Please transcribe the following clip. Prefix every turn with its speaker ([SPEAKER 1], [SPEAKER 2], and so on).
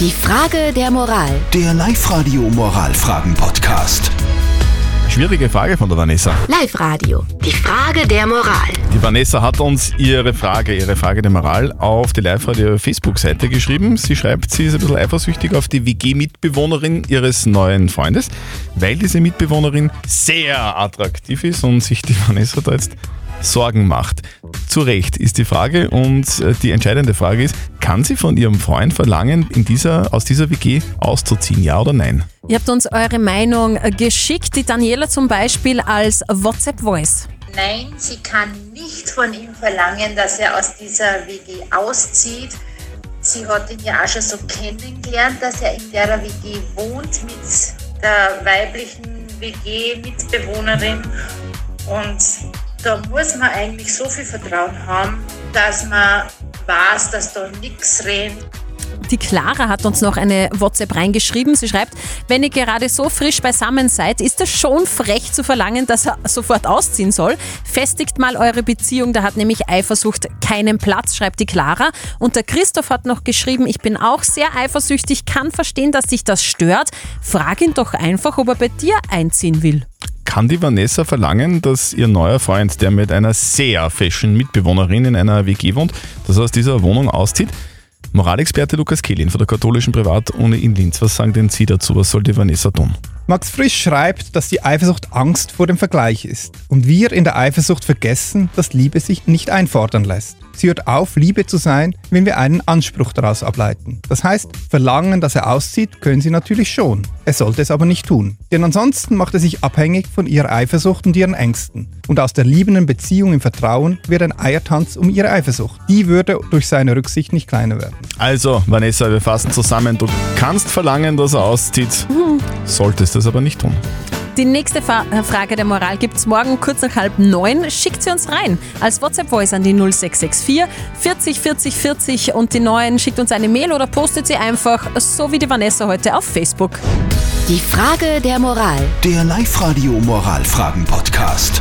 [SPEAKER 1] Die Frage der Moral.
[SPEAKER 2] Der Live-Radio Moralfragen-Podcast.
[SPEAKER 3] Schwierige Frage von der Vanessa.
[SPEAKER 1] Live-Radio. Die Frage der Moral.
[SPEAKER 3] Die Vanessa hat uns ihre Frage, ihre Frage der Moral auf die Live-Radio Facebook-Seite geschrieben. Sie schreibt, sie ist ein bisschen eifersüchtig auf die WG-Mitbewohnerin ihres neuen Freundes, weil diese Mitbewohnerin sehr attraktiv ist und sich die Vanessa da jetzt Sorgen macht. Zu Recht ist die Frage und äh, die entscheidende Frage ist, kann sie von ihrem Freund verlangen, in dieser, aus dieser WG auszuziehen, ja oder nein?
[SPEAKER 4] Ihr habt uns eure Meinung äh, geschickt, die Daniela zum Beispiel als WhatsApp-Voice.
[SPEAKER 5] Nein, sie kann nicht von ihm verlangen, dass er aus dieser WG auszieht. Sie hat ihn ja auch schon so kennengelernt, dass er in der WG wohnt mit der weiblichen WG-Mitbewohnerin. Und da muss man eigentlich so viel Vertrauen haben, dass man weiß, dass da nichts rennt.
[SPEAKER 4] Die Clara hat uns noch eine WhatsApp reingeschrieben. Sie schreibt, wenn ihr gerade so frisch beisammen seid, ist es schon frech zu verlangen, dass er sofort ausziehen soll. Festigt mal eure Beziehung, da hat nämlich Eifersucht keinen Platz, schreibt die Clara. Und der Christoph hat noch geschrieben, ich bin auch sehr eifersüchtig, kann verstehen, dass sich das stört. Frag ihn doch einfach, ob er bei dir einziehen will.
[SPEAKER 3] Kann die Vanessa verlangen, dass ihr neuer Freund, der mit einer sehr fashion Mitbewohnerin in einer WG wohnt, dass er aus dieser Wohnung auszieht? Moralexperte Lukas Kehlin von der katholischen Privatuni in Linz. Was sagen denn Sie dazu? Was soll die Vanessa tun?
[SPEAKER 6] Max Frisch schreibt, dass die Eifersucht Angst vor dem Vergleich ist und wir in der Eifersucht vergessen, dass Liebe sich nicht einfordern lässt. Sie hört auf, Liebe zu sein, wenn wir einen Anspruch daraus ableiten. Das heißt, verlangen, dass er auszieht, können sie natürlich schon. Er sollte es aber nicht tun. Denn ansonsten macht er sich abhängig von ihrer Eifersucht und ihren Ängsten. Und aus der liebenden Beziehung im Vertrauen wird ein Eiertanz um ihre Eifersucht. Die würde durch seine Rücksicht nicht kleiner werden.
[SPEAKER 3] Also, Vanessa, wir fassen zusammen. Du kannst verlangen, dass er auszieht, solltest es aber nicht tun.
[SPEAKER 4] Die nächste Fa äh, Frage der Moral gibt es morgen kurz nach halb neun. Schickt sie uns rein als WhatsApp-Voice an die 0664 40 40 40 und die neuen schickt uns eine Mail oder postet sie einfach, so wie die Vanessa heute auf Facebook.
[SPEAKER 1] Die Frage der Moral.
[SPEAKER 2] Der Live-Radio Moralfragen-Podcast.